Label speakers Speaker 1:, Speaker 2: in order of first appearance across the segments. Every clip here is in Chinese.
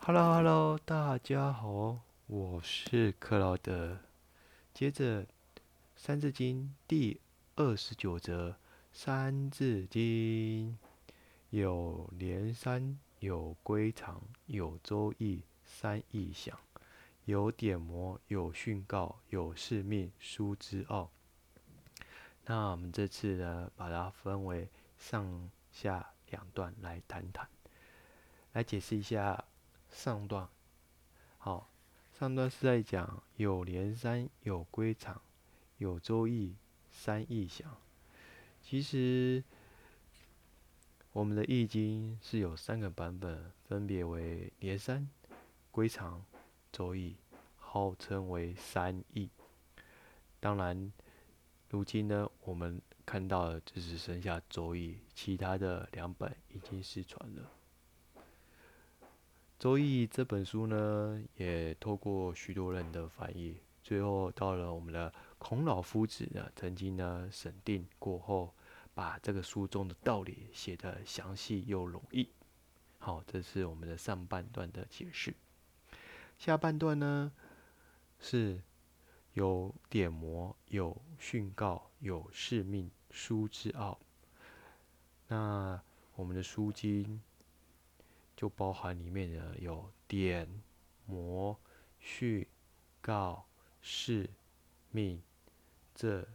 Speaker 1: Hello Hello，大家好，我是克劳德。接着《三字经》第二十九则，《三字经》有连山，有归藏，有周易，三易详，有典谟，有训告，有示命，书之奥。那我们这次呢，把它分为上下两段来谈谈，来解释一下。上段，好，上段是在讲有连山，有归藏，有周易，三易详。其实我们的易经是有三个版本，分别为连山、归藏、周易，号称为三易。当然，如今呢，我们看到的只是剩下周易，其他的两本已经失传了。《周易》这本书呢，也透过许多人的翻译，最后到了我们的孔老夫子呢，曾经呢审定过后，把这个书中的道理写得详细又容易。好，这是我们的上半段的解释。下半段呢，是有点魔，有训告，有使命，书之奥。那我们的书经。就包含里面的有典、谟、训、告、示、命这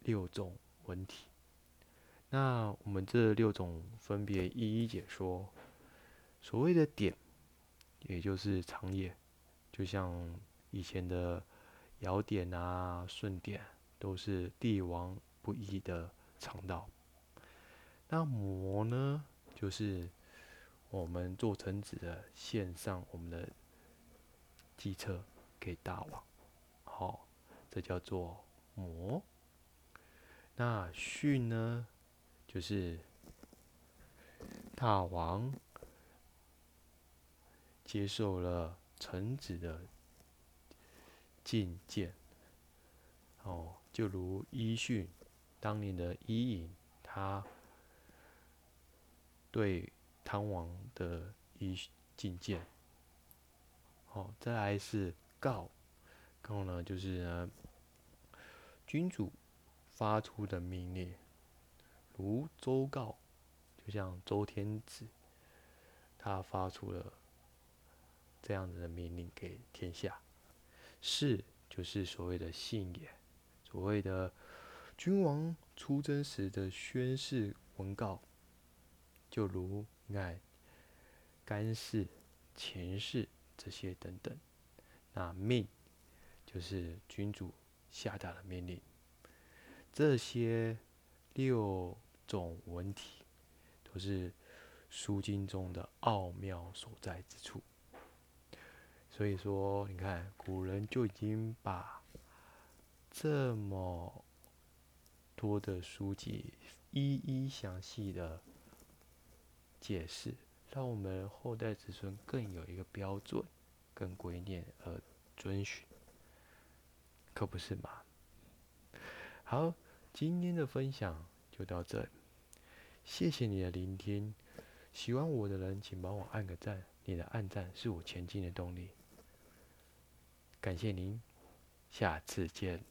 Speaker 1: 六种文体。那我们这六种分别一一解说。所谓的点，也就是长也，就像以前的尧典啊、舜典，都是帝王不易的长道。那魔呢，就是。我们做臣子的献上我们的计策给大王，好，这叫做谟。那训呢，就是大王接受了臣子的觐谏，哦，就如伊训当年的伊尹，他对。汤王的一进谏，好，再来是告，告呢就是呢，君主发出的命令，如周告，就像周天子，他发出了这样子的命令给天下。是就是所谓的信也，所谓的君王出征时的宣誓文告，就如。你看，干事、前事这些等等，那命就是君主下达的命令。这些六种文体，都是书经中的奥妙所在之处。所以说，你看古人就已经把这么多的书籍一一详细的。解释，让我们后代子孙更有一个标准跟观念而遵循，可不是吗？好，今天的分享就到这里，谢谢你的聆听。喜欢我的人，请帮我按个赞，你的按赞是我前进的动力。感谢您，下次见。